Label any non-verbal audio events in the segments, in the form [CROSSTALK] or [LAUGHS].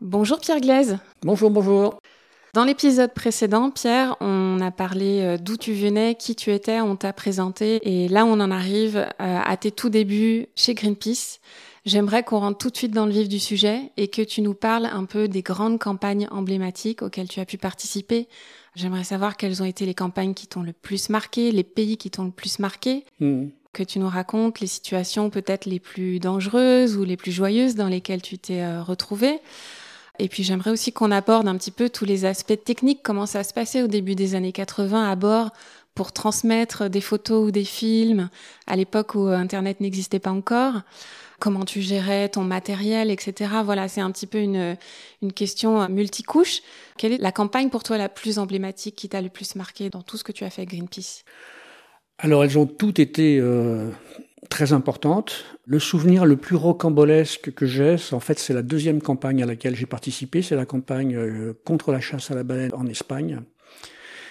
Bonjour Pierre Glaise. Bonjour, bonjour. Dans l'épisode précédent, Pierre, on a parlé euh, d'où tu venais, qui tu étais, on t'a présenté. Et là, on en arrive euh, à tes tout débuts chez Greenpeace. J'aimerais qu'on rentre tout de suite dans le vif du sujet et que tu nous parles un peu des grandes campagnes emblématiques auxquelles tu as pu participer. J'aimerais savoir quelles ont été les campagnes qui t'ont le plus marqué, les pays qui t'ont le plus marqué. Hmm. Que tu nous racontes les situations peut-être les plus dangereuses ou les plus joyeuses dans lesquelles tu t'es euh, retrouvé. Et puis j'aimerais aussi qu'on aborde un petit peu tous les aspects techniques, comment ça se passait au début des années 80 à bord pour transmettre des photos ou des films à l'époque où Internet n'existait pas encore? Comment tu gérais ton matériel, etc. Voilà, c'est un petit peu une, une question multicouche. Quelle est la campagne pour toi la plus emblématique qui t'a le plus marqué dans tout ce que tu as fait avec Greenpeace? Alors elles ont toutes été euh, très importante. Le souvenir le plus rocambolesque que j'ai, en fait, c'est la deuxième campagne à laquelle j'ai participé. C'est la campagne euh, contre la chasse à la baleine en Espagne.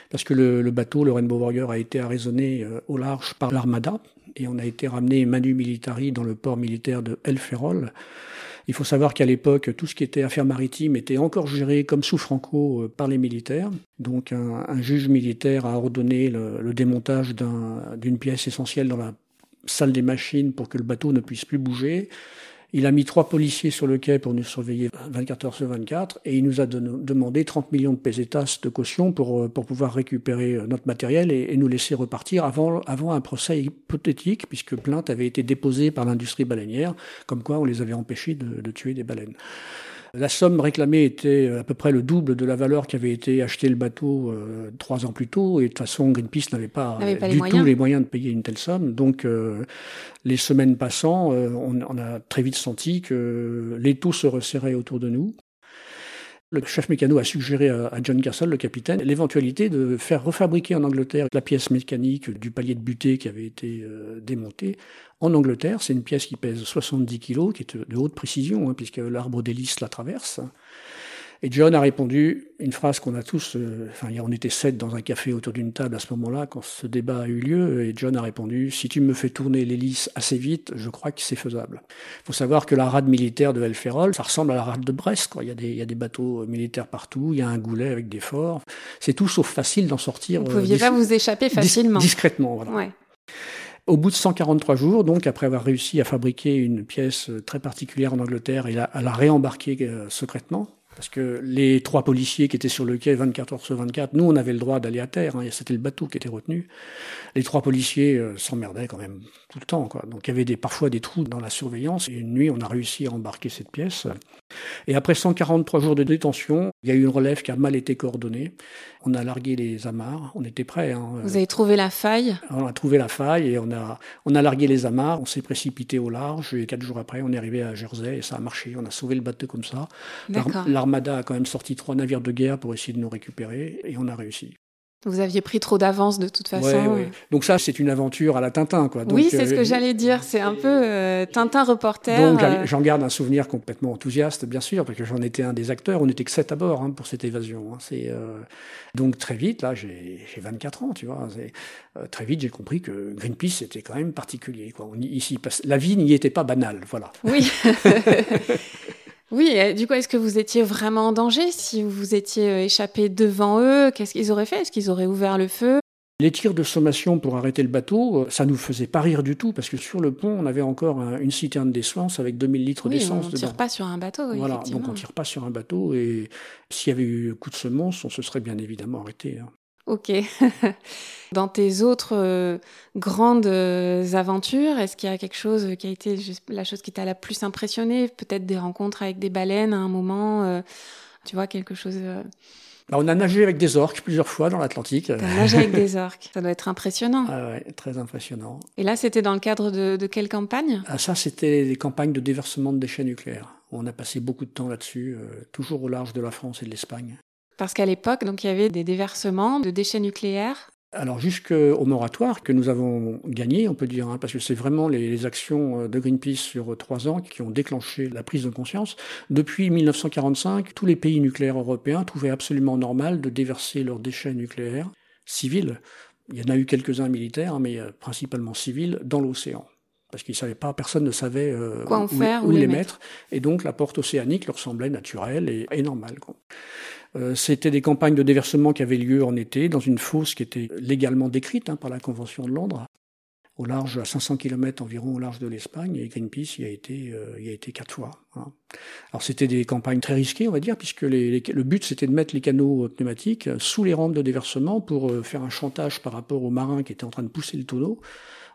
Parce que le, bateau, le Rainbow Warrior, a été arraisonné euh, au large par l'Armada et on a été ramené manu militari dans le port militaire de El Ferrol. Il faut savoir qu'à l'époque, tout ce qui était affaires maritimes était encore géré comme sous Franco euh, par les militaires. Donc un, juge militaire a ordonné le, le démontage d'une pièce essentielle dans la salle des machines pour que le bateau ne puisse plus bouger. Il a mis trois policiers sur le quai pour nous surveiller 24 heures sur 24 et il nous a demandé 30 millions de pesetas de caution pour, euh, pouvoir récupérer euh, notre matériel et, nous laisser repartir avant, un procès hypothétique puisque plainte avait été déposée par l'industrie baleinière comme quoi on les avait empêchés de tuer des baleines. La somme réclamée était à peu près le double de la valeur qui avait été acheté le bateau euh, trois ans plus tôt. Et de toute façon, Greenpeace n'avait pas, du tout les moyens de payer une telle somme. Donc, euh, les semaines passant, euh, on, on, a très vite senti que l'étau se resserrait autour de nous. Le chef mécano a suggéré à John Castle, le capitaine, l'éventualité de faire refabriquer en Angleterre la pièce mécanique du palier de butée qui avait été euh, démonté. En Angleterre, c'est une pièce qui pèse 70 kg, qui est de haute précision, hein, puisque l'arbre d'hélice la traverse. Et John a répondu une phrase qu'on a tous, euh, enfin on était sept dans un café autour d'une table à ce moment-là quand ce débat a eu lieu, et John a répondu si tu me fais tourner l'hélice assez vite, je crois que c'est faisable. Il faut savoir que la rade militaire de El ça ressemble à la rade de Brest. Quoi. Il, y a des, il y a des bateaux militaires partout, il y a un goulet avec des forts. C'est tout sauf facile d'en sortir. Vous ne pouviez euh, pas vous échapper facilement. discrètement, voilà. Ouais. Au bout de 143 jours, donc après avoir réussi à fabriquer une pièce très particulière en Angleterre et à la réembarquer euh, secrètement, parce que les trois policiers qui étaient sur le quai 24 heures sur 24, nous on avait le droit d'aller à terre, hein, c'était le bateau qui était retenu. Les trois policiers euh, s'emmerdaient quand même tout le temps. Quoi. Donc il y avait des, parfois des trous dans la surveillance. Et une nuit on a réussi à embarquer cette pièce. Et après 143 jours de détention, il y a eu une relève qui a mal été coordonnée. On a largué les amarres, on était prêts. Hein. Vous avez trouvé la faille? On a trouvé la faille et on a, on a largué les amarres, on s'est précipité au large et quatre jours après on est arrivé à Jersey et ça a marché. On a sauvé le bateau comme ça. L'Armada a quand même sorti trois navires de guerre pour essayer de nous récupérer et on a réussi. Vous aviez pris trop d'avance de toute façon. Donc ça, c'est une aventure à la Tintin, quoi. oui, c'est ce que euh, j'allais dire. C'est un peu euh, Tintin reporter. Donc euh. j'en garde un souvenir complètement enthousiaste, bien sûr, parce que j'en étais un des acteurs. On n'était que sept à bord hein, pour cette évasion. Hein. C'est donc très vite, là, j'ai 24 ans, tu vois. très vite, j'ai compris que Greenpeace était quand même particulier. Quoi. On, ici, la vie n'y était pas banale, voilà. Oui. [LAUGHS] Oui, du coup, est-ce que vous étiez vraiment en danger Si vous étiez euh, échappé devant eux, qu'est-ce qu'ils auraient fait? Est-ce qu'ils auraient ouvert le feu? Les tirs de sommation pour arrêter le bateau, euh, ça nous faisait pas rire du tout parce que sur le pont, on avait encore une citerne d'essence avec 2000 litres d'essence. On tire pas sur un bateau. Voilà, donc on tire pas sur un bateau et s'il y avait eu coup de semence, on se serait bien évidemment arrêté. Ok. [LAUGHS] Dans tes autres euh, grandes euh, aventures, est-ce qu'il y a quelque chose qui a été la chose qui t'a la plus impressionné Peut-être des rencontres avec des baleines à un moment, euh, tu vois, quelque chose. Bah, on a nagé avec des orques plusieurs fois dans l'Atlantique. T'as nagé avec des [LAUGHS] orques, ça doit être impressionnant. Ah ouais, très impressionnant. Et là, c'était dans le cadre de, de quelle campagne? Ah, Ça, c'était des campagnes de déversement de déchets nucléaires. On a passé beaucoup de temps là-dessus, toujours au large de la France et de l'Espagne. Parce qu'à l'époque, donc, il y avait des déversements de déchets nucléaires. Alors jusqu'au moratoire que nous avons gagné, on peut dire, hein, parce que c'est vraiment les, actions euh, de Greenpeace sur trois ans qui ont déclenché la prise de conscience. Depuis 1945, tous les pays nucléaires européens trouvaient absolument normal de déverser leurs déchets nucléaires civils. Il y en a eu quelques-uns militaires, mais euh, principalement civils, dans l'océan parce qu'ils savaient pas, personne ne savait Quoi en où, faire, où les mettre. Et donc la porte océanique leur semblait naturelle et, et normale. Quoi. C'était des campagnes de déversement qui avaient lieu en été dans une fosse qui était légalement décrite hein, par la Convention de Londres au large, à 500 km environ au large de l'Espagne, et Greenpeace y a été, euh, y a été quatre fois. Hein. Alors c'était des campagnes très risquées, on va dire, puisque le but c'était de mettre les canaux pneumatiques sous les rampes de déversement pour euh, faire un chantage par rapport aux marins qui étaient en train de pousser le tonneau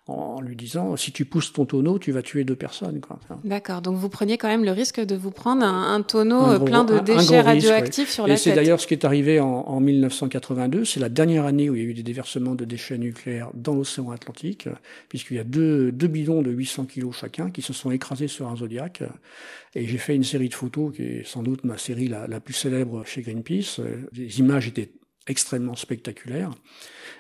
en lui disant si tu pousses ton tonneau, tu vas tuer deux personnes. D'accord, donc vous preniez quand même le risque de vous prendre un, un tonneau un plein de déchets radioactifs sur la Et c'est d'ailleurs ce qui est arrivé en, en 1982, c'est la dernière année où il y a eu des déversements de déchets nucléaires dans l'océan Atlantique, puisqu'il y a deux, deux bidons de 800 kilos chacun qui se sont écrasés sur un Zodiac. Et j'ai fait une série de photos qui est sans doute ma série la, la plus célèbre chez Greenpeace. Les images étaient extrêmement spectaculaires.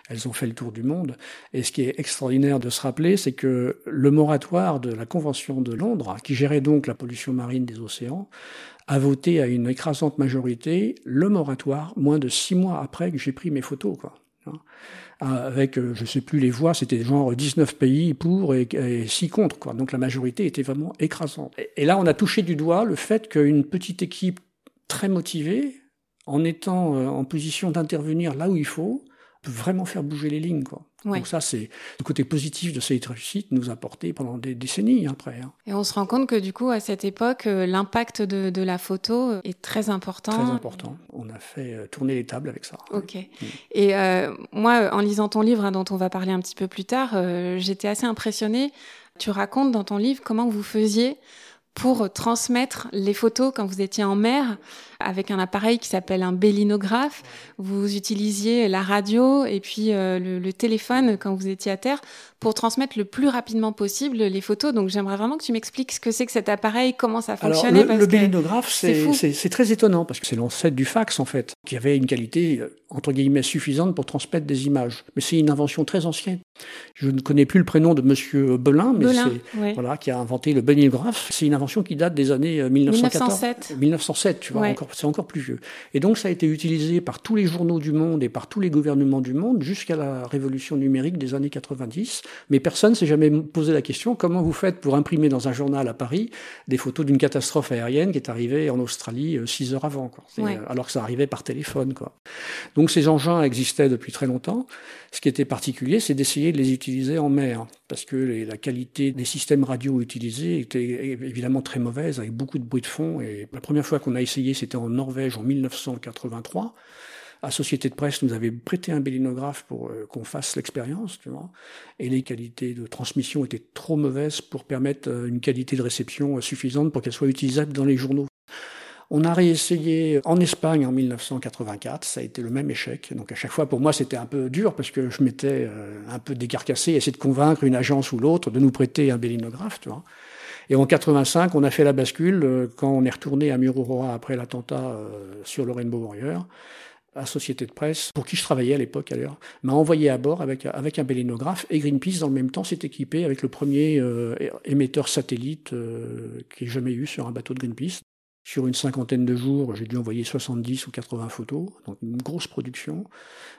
Elles ont fait le tour du monde. Et ce qui est extraordinaire de se rappeler, c'est que le moratoire de la Convention de Londres, qui gérait donc la pollution marine des océans, a voté à une écrasante majorité le moratoire moins de six mois après que j'ai pris mes photos. Quoi. Avec, je sais plus les voix, c'était genre 19 pays pour et 6 contre. Quoi. Donc la majorité était vraiment écrasante. Et là, on a touché du doigt le fait qu'une petite équipe très motivée, en étant en position d'intervenir là où il faut, peut vraiment faire bouger les lignes. Quoi. Ouais. Donc ça, c'est le côté positif de cette réussite nous a porté pendant des décennies après. Hein. Et on se rend compte que du coup, à cette époque, l'impact de, de, la photo est très important. Très important. On a fait tourner les tables avec ça. Ok. Et euh, moi, en lisant ton livre, hein, dont on va parler un petit peu plus tard, euh, j'étais assez impressionnée. Tu racontes dans ton livre comment vous faisiez pour transmettre les photos quand vous étiez en mer avec un appareil qui s'appelle un bélinographe. Vous utilisiez la radio et puis euh, le, le, téléphone quand vous étiez à terre pour transmettre le plus rapidement possible les photos. Donc j'aimerais vraiment que tu m'expliques ce que c'est que cet appareil, comment ça fonctionnait. Alors, le, bélinographe, c'est très étonnant parce que c'est l'ancêtre du fax en fait, qui avait une qualité entre guillemets suffisante pour transmettre des images. Mais c'est une invention très ancienne. Je ne connais plus le prénom de Monsieur Belin, mais c'est ouais. voilà qui a inventé le bélinographe. C'est une invention qui date des années 1914. 1907. 1907, tu vois, Ouais. c'est encore plus vieux. Et donc ça a été utilisé par tous les journaux du monde et par tous les gouvernements du monde jusqu'à la révolution numérique des années 90. Mais personne s'est jamais posé la question comment vous faites pour imprimer dans un journal à Paris des photos d'une catastrophe aérienne qui est arrivée en Australie euh, six heures avant, quoi. Ouais. alors que ça arrivait par téléphone. Quoi. Donc ces engins existaient depuis très longtemps. Ce qui était particulier, c'est d'essayer de les utiliser en mer, parce que les, la qualité des systèmes radio utilisés était évidemment très mauvaise, avec beaucoup de bruit de fond. Et la première fois qu'on a essayé, c'était en Norvège en 1983. La société de presse nous avait prêté un bélinographe pour euh, qu'on fasse l'expérience, tu vois. Et les qualités de transmission étaient trop mauvaises pour permettre euh, une qualité de réception euh, suffisante pour qu'elle soit utilisable dans les journaux. On a réessayé en Espagne en 1984, ça a été le même échec. Donc à chaque fois, pour moi, c'était un peu dur parce que je m'étais un peu décarcassé, essayer de convaincre une agence ou l'autre de nous prêter un bélinographe, tu vois. Et en 85, on a fait la bascule quand on est retourné à Mururoa après l'attentat sur le Rainbow Warrior. La société de presse, pour qui je travaillais à l'époque d'ailleurs, m'a envoyé à bord avec, avec un bélinographe et Greenpeace, dans le même temps, s'est équipé avec le premier euh, émetteur satellite euh, qui ait jamais eu sur un bateau de Greenpeace. Sur une cinquantaine de jours, j'ai dû envoyer 70 ou 80 photos, donc une grosse production,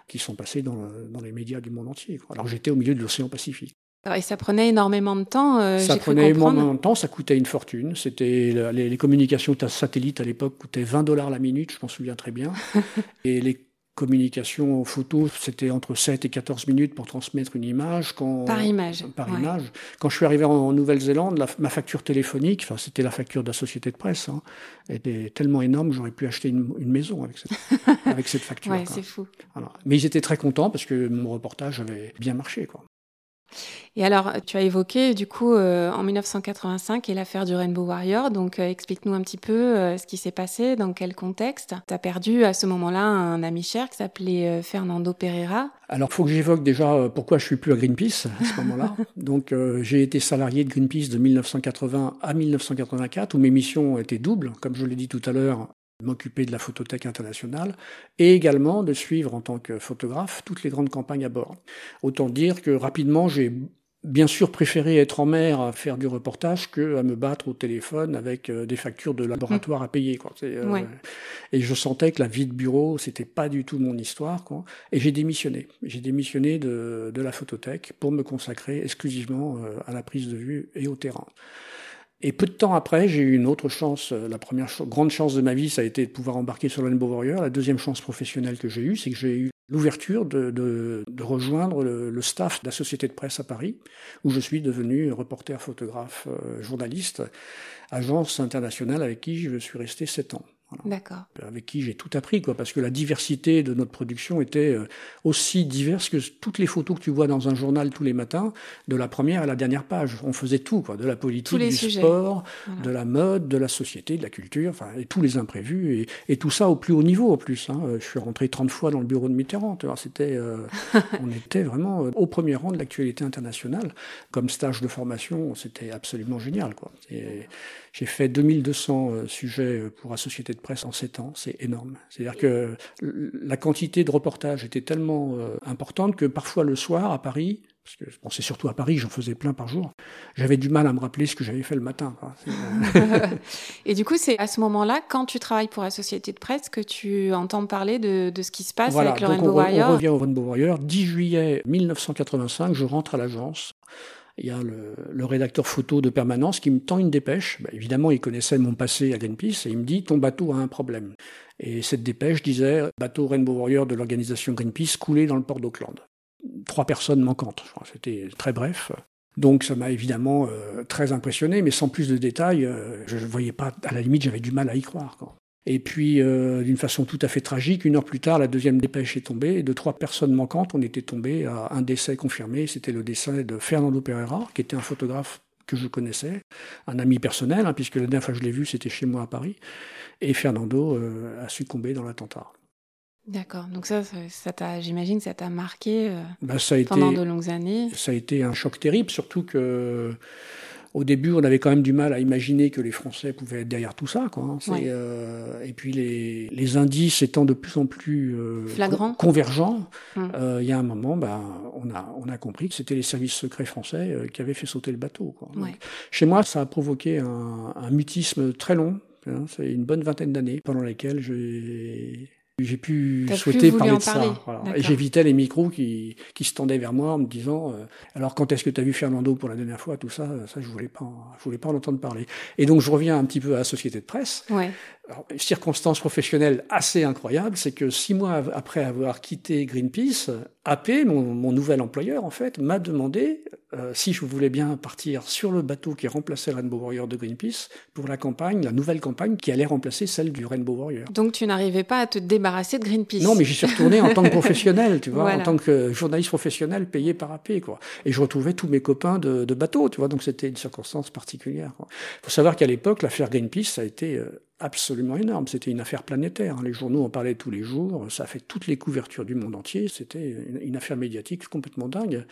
qui sont passées dans, dans les médias du monde entier. Alors j'étais au milieu de l'océan Pacifique. Et ça prenait énormément de temps. Euh, ça prenait énormément de temps, ça coûtait une fortune. C'était les, les, communications satellites à l'époque coûtaient 20 dollars la minute, je m'en souviens très bien. [LAUGHS] et les communications photos, c'était entre 7 et 14 minutes pour transmettre une image. Quand, par image. Par ouais. image. Quand je suis arrivé en Nouvelle-Zélande, la, ma facture téléphonique, enfin c'était la facture de la société de presse, hein, était tellement énorme que j'aurais pu acheter une, une, maison avec cette, [LAUGHS] avec cette facture. ouais, c'est fou. Voilà. Mais ils étaient très contents parce que mon reportage avait bien marché. Quoi. Et alors, tu as évoqué du coup euh, en 1985 et l'affaire du Rainbow Warrior. Donc, euh, explique-nous un petit peu euh, ce qui s'est passé, dans quel contexte. Tu as perdu à ce moment-là un ami cher qui s'appelait Fernando Pereira. Alors, il faut que j'évoque déjà pourquoi je suis plus à Greenpeace à ce moment-là. [LAUGHS] Donc, j'ai été salarié de Greenpeace de 1980 à 1984, où mes missions étaient doubles, comme je l'ai dit tout à l'heure, m'occuper de la photothèque internationale et également de suivre en tant que photographe toutes les grandes campagnes à bord. Autant dire que rapidement j'ai bien sûr préféré être en mer à faire du reportage que à me battre au téléphone avec euh, des factures de laboratoire à payer. Quoi. Euh, et je sentais que la vie de bureau, c'était pas du tout mon histoire. Quoi. Et j'ai démissionné. J'ai démissionné de, de la photothèque pour me consacrer exclusivement euh, à la prise de vue et au terrain. Et peu de temps après, j'ai eu une autre chance. La première grande chance de ma vie, ça a été de pouvoir embarquer sur le Rainbow Warrior. La deuxième chance professionnelle que j'ai eue, c'est que j'ai eu l'ouverture de, rejoindre le, le staff de la Société de presse à Paris, où je suis devenu reporter, photographe, euh, journaliste, agence internationale avec qui je suis resté sept ans. D'accord. Avec qui j'ai tout appris, quoi, parce que la diversité de notre production était euh, aussi diverse que toutes les photos que tu vois dans un journal tous les matins, de la première à la dernière page. On faisait tout, quoi, de la politique, du sport, de la mode, de la société, de la culture, enfin, et tous les imprévus, et, et, tout ça au plus haut niveau en plus. Hein. Je suis rentré 30 fois dans le bureau de Mitterrand. C'était, euh, [LAUGHS] on était vraiment euh, au premier rang de l'actualité internationale. Comme stage de formation, c'était absolument génial, quoi. J'ai fait 2200 sujets pour la société de presse en 7 ans, c'est énorme. C'est-à-dire que la quantité de reportages était tellement euh, importante que parfois le soir à Paris, parce que bon, c'est surtout à Paris, j'en faisais plein par jour, j'avais du mal à me rappeler ce que j'avais fait le matin. [LAUGHS] Et du coup, c'est à ce moment-là, quand tu travailles pour la société de presse, que tu entends parler de, de ce qui se passe avec le Rainbow Warrior. On revient au Rainbow Warrior. 10 juillet 1985, je rentre à l'agence il y a le, rédacteur photo de permanence qui me tend une dépêche. Bah, évidemment, il connaissait mon passé à Greenpeace et il me dit ton bateau a un problème. Et cette dépêche disait bateau Rainbow Warrior de l'organisation Greenpeace coulé dans le port d'Auckland. Trois personnes manquantes. C'était très bref. Donc ça m'a évidemment euh, très impressionné, mais sans plus de détails, euh, je ne voyais pas, à la limite, j'avais du mal à y croire. Et puis, euh, d'une façon tout à fait tragique, une heure plus tard, la deuxième dépêche est tombée. Et de trois personnes manquantes, on était tombé à un décès confirmé. C'était le décès de Fernando Pereira, qui était un photographe que je connaissais, un ami personnel, hein, puisque la dernière fois que je l'ai vu, c'était chez moi à Paris. Et Fernando euh, a succombé dans l'attentat. D'accord. Donc ça, ça t'a, j'imagine, ça t'a marqué euh, ça a pendant de longues années. Ça a été un choc terrible, surtout que au début, on avait quand même du mal à imaginer que les Français pouvaient être derrière tout ça. Quoi. Hein. Euh, et puis les, les, indices étant de plus en plus euh, convergents, hum. euh, il y a un moment, bah, on, a, on a compris que c'était les services secrets français qui avaient fait sauter le bateau. Quoi. chez moi, ça a provoqué un, un mutisme très long. Hein. C'est une bonne vingtaine d'années pendant lesquelles j'ai j'ai pu souhaiter parler de ça. Et j'évitais les micros qui, qui se tendaient vers moi en me disant euh, alors quand est-ce que tu as vu Fernando pour la dernière fois tout ça ça je voulais pas je voulais pas en entendre parler. Et donc je reviens un petit peu à la société de presse. Ouais. Alors, circonstance professionnelle assez incroyable, c'est que six mois après avoir quitté Greenpeace, AP, mon, mon nouvel employeur en fait, m'a demandé euh, si je voulais bien partir sur le bateau qui remplaçait le Rainbow Warrior de Greenpeace pour la campagne, la nouvelle campagne qui allait remplacer celle du Rainbow Warrior. Donc tu n'arrivais pas à te débarrasser de Greenpeace Non, mais j'y suis retourné en tant que professionnel, tu vois, en tant que journaliste professionnel payé par AP, quoi. Et je retrouvais tous mes copains de, de bateau, tu vois, donc c'était une circonstance particulière. Il faut savoir qu'à l'époque, l'affaire Greenpeace, ça a été euh, absolument énorme. C'était une affaire planétaire. Hein. Les journaux en parlaient tous les jours. Ça a fait toutes les couvertures du monde entier. C'était une, affaire médiatique complètement dingue.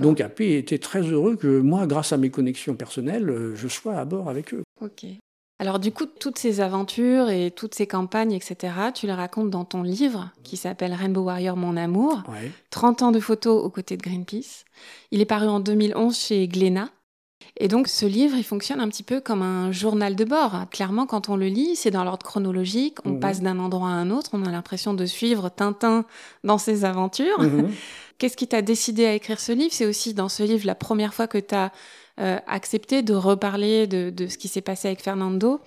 Donc AP était très heureux que moi, grâce à mes connexions personnelles, euh, je sois à bord avec eux. Ok. Alors du coup, toutes ces aventures et toutes ces campagnes, etc., tu les racontes dans ton livre qui s'appelle Rainbow Warrior, mon amour. 30 ans de photos aux côtés de Greenpeace. Il est paru en 2011 chez Glénat. Et donc ce livre, il fonctionne un petit peu comme un journal de bord. Clairement, quand on le lit, c'est dans l'ordre chronologique, on mhm. passe d'un endroit à un autre, on a l'impression de suivre Tintin dans ses aventures. Mhm. [LAUGHS] Qu'est-ce qui t'a décidé à écrire ce livre? C'est aussi dans ce livre la première fois que tu as euh, accepté de reparler de, de ce qui s'est passé avec Fernando.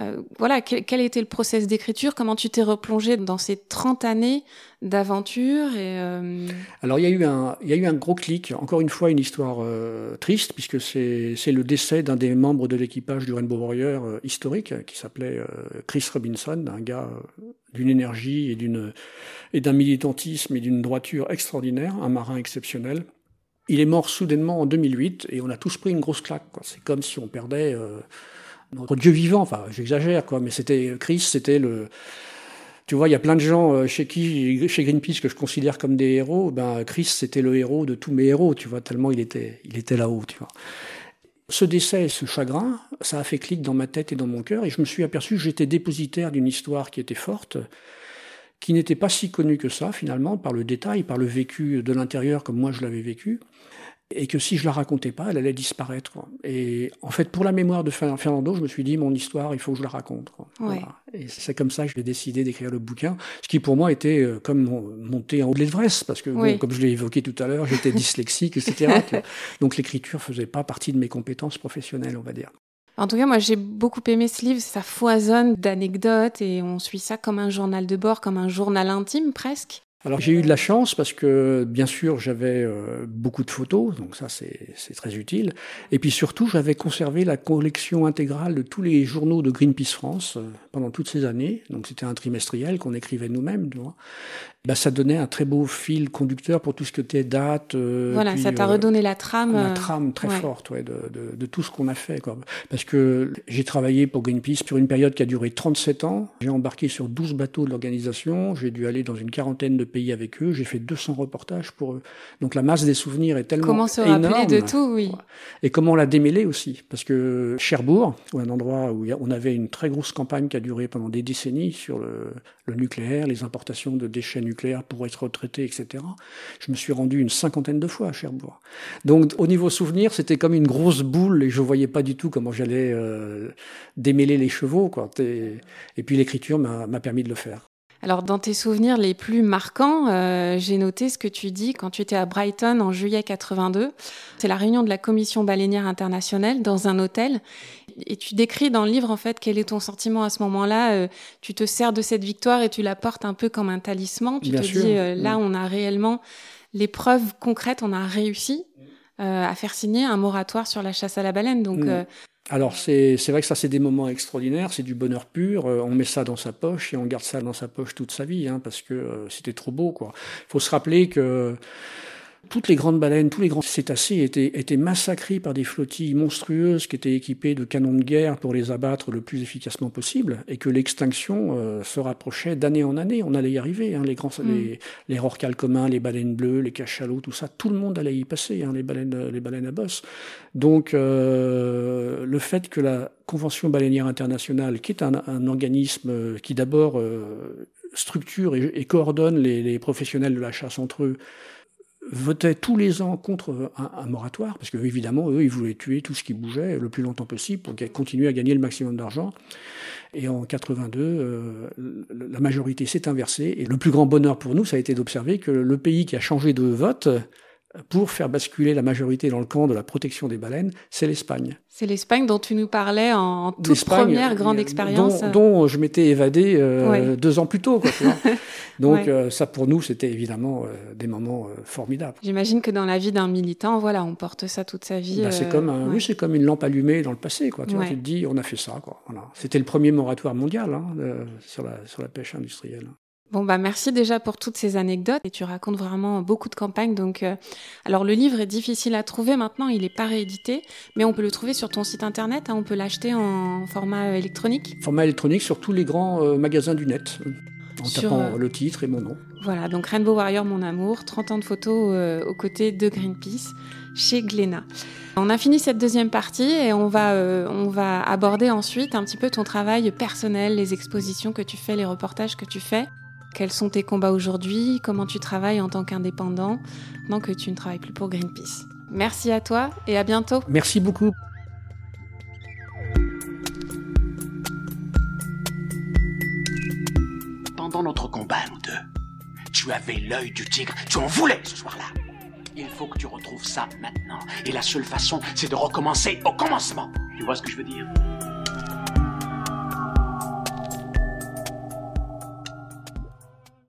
Euh, voilà, quel, était le process d'écriture? Comment tu t'es replongé dans ces 30 années d'aventure euh, Alors, il y, a eu un, il y a eu un gros clic. Encore une fois, une histoire euh, triste, puisque c'est le décès d'un des membres de l'équipage du Rainbow Warrior historique, qui s'appelait Chris Robinson, un gars d'une énergie et d'un militantisme et d'une droiture extraordinaire, un marin exceptionnel. Il est mort soudainement en 2008 et on a tous pris une grosse claque. C'est comme si on perdait notre Dieu vivant. Enfin, j'exagère, quoi, mais c'était Chris, c'était le. Tu vois, il y a plein de gens euh, chez qui, chez Greenpeace, que je considère comme des héros. Ben, Chris, c'était le héros de tous mes héros, tu vois, tellement il était, il était là-haut, tu vois. Ce décès et ce chagrin, ça a fait clic dans ma tête et dans mon cœur, et je me suis aperçu que j'étais dépositaire d'une histoire qui était forte, qui n'était pas si connu que ça finalement par le détail, par le vécu de l'intérieur comme moi je l'avais vécu et que si je la racontais pas, elle allait disparaître. Et en fait, pour la mémoire de Fernando, je me suis dit, mon histoire, il faut que je la raconte. Et c'est comme ça que j'ai décidé d'écrire le bouquin, ce qui pour moi était euh, comme monter en haut de l'Everest, parce que, comme je l'ai évoqué tout à l'heure, j'étais [LAUGHS] dyslexique, etc. Donc l'écriture faisait pas partie de mes compétences professionnelles, on va dire. En tout cas, moi, j'ai beaucoup aimé ce livre. Ça foisonne d'anecdotes et on suit ça comme un journal de bord, comme un journal intime presque. Alors j'ai eu de la chance parce que bien sûr j'avais euh, beaucoup de photos, donc ça c'est très utile. Et puis surtout j'avais conservé la collection intégrale de tous les journaux de Greenpeace France euh, pendant toutes ces années. Donc c'était un trimestriel qu'on écrivait nous-mêmes. Bah, ça donnait un très beau fil conducteur pour tout ce que était date. Euh, voilà, ça t'a redonné la trame. La trame très forte ouais, de, de, de, tout ce qu'on a fait. Quoi. Parce que j'ai travaillé pour Greenpeace sur une période qui a duré 37 ans. J'ai embarqué sur 12 bateaux de l'organisation. J'ai dû aller dans une quarantaine de pays avec eux. J'ai fait 200 reportages pour eux. Donc la masse des souvenirs est tellement Comment se rappeler de tout, oui. Et comment la démêler aussi. Parce que Cherbourg, ou un endroit où on avait une très grosse campagne qui a duré pendant des décennies sur le, le nucléaire, les importations de déchets nucléaires pour être retraités, etc. Je me suis rendu une cinquantaine de fois à Cherbourg. Donc au niveau souvenir, c'était comme une grosse boule et je voyais pas du tout comment j'allais euh, démêler les chevaux. Quoi. Et puis l'écriture m'a permis de le faire. Alors, dans tes souvenirs les plus marquants, euh, j'ai noté ce que tu dis quand tu étais à Brighton en juillet 82. C'est la réunion de la Commission baleinière internationale dans un hôtel. Et tu décris dans le livre, en fait, quel est ton sentiment à ce moment-là. Euh, tu te sers de cette victoire et tu la portes un peu comme un talisman. Tu te dis, euh, là, mm. on a réellement les preuves concrètes, on a réussi à faire signer un moratoire sur la chasse à la baleine. Donc, mm. Alors c'est vrai que ça c'est des moments extraordinaires, c'est du bonheur pur. Euh, on met ça dans sa poche et on garde ça dans sa poche toute sa vie, hein, parce que euh, c'était trop beau. quoi. Faut se rappeler que toutes les grandes baleines, tous les grands cétacés étaient, étaient massacrés par des flottilles monstrueuses qui étaient équipées de canons de guerre pour les abattre le plus efficacement possible, et que l'extinction euh, se rapprochait d'année en année. On allait y arriver. Hein, les grands, mm. les, les rorquals communs, les baleines bleues, les cachalots, tout ça, tout le monde allait y passer. Hein, les baleines, les baleines à bosse. Donc euh, le fait que la Convention baleinière internationale, qui est un, un organisme qui d'abord euh, structure et, et coordonne les, les professionnels de la chasse entre eux, votaient tous les ans contre un, moratoire, parce que évidemment, eux, ils voulaient tuer tout ce qui bougeait le plus longtemps possible pour continuer à gagner le maximum d'argent. Et en 82, euh, la majorité s'est inversée. Et le plus grand bonheur pour nous, ça a été d'observer que le pays qui a changé de vote pour faire basculer la majorité dans le camp de la protection des baleines, c'est l'Espagne. C'est l'Espagne dont tu nous parlais en toute première grande expérience. Dont, je m'étais évadé euh, deux ans plus tôt. Quoi, [LAUGHS] Donc euh, ça, pour nous, c'était évidemment euh, des moments formidables. J'imagine que dans la vie d'un militant, voilà, on porte ça toute sa vie. Bah, c'est comme, oui, c'est comme une lampe allumée dans le passé. Quoi, tu, vois, tu te dis, on a fait ça. Quoi, voilà. C'était le premier moratoire mondial hein, sur, la, sur la pêche industrielle. Bon bah merci déjà pour toutes ces anecdotes. Et tu racontes vraiment beaucoup de campagnes donc euh, alors le livre est difficile à trouver maintenant il est pas réédité mais on peut le trouver sur ton site internet hein, on peut l'acheter en format euh, électronique. Format électronique sur tous les grands euh, magasins du net en tapant le titre et mon nom. voilà donc Rainbow Warrior mon amour 30 ans de photos aux côtés de Greenpeace chez Glénat. On a fini cette deuxième partie et on va, on va aborder ensuite un petit peu ton travail personnel, les expositions que tu fais, les reportages que tu fais. Quels sont tes combats aujourd'hui Comment tu travailles en tant qu'indépendant maintenant que tu ne travailles plus pour Greenpeace Merci à toi et à bientôt. Merci beaucoup. Pendant notre combat, nous deux, tu avais l'œil du tigre, tu en voulais ce soir-là. Il faut que tu retrouves ça maintenant. Et la seule façon, c'est de recommencer au commencement. Tu vois ce que je veux dire?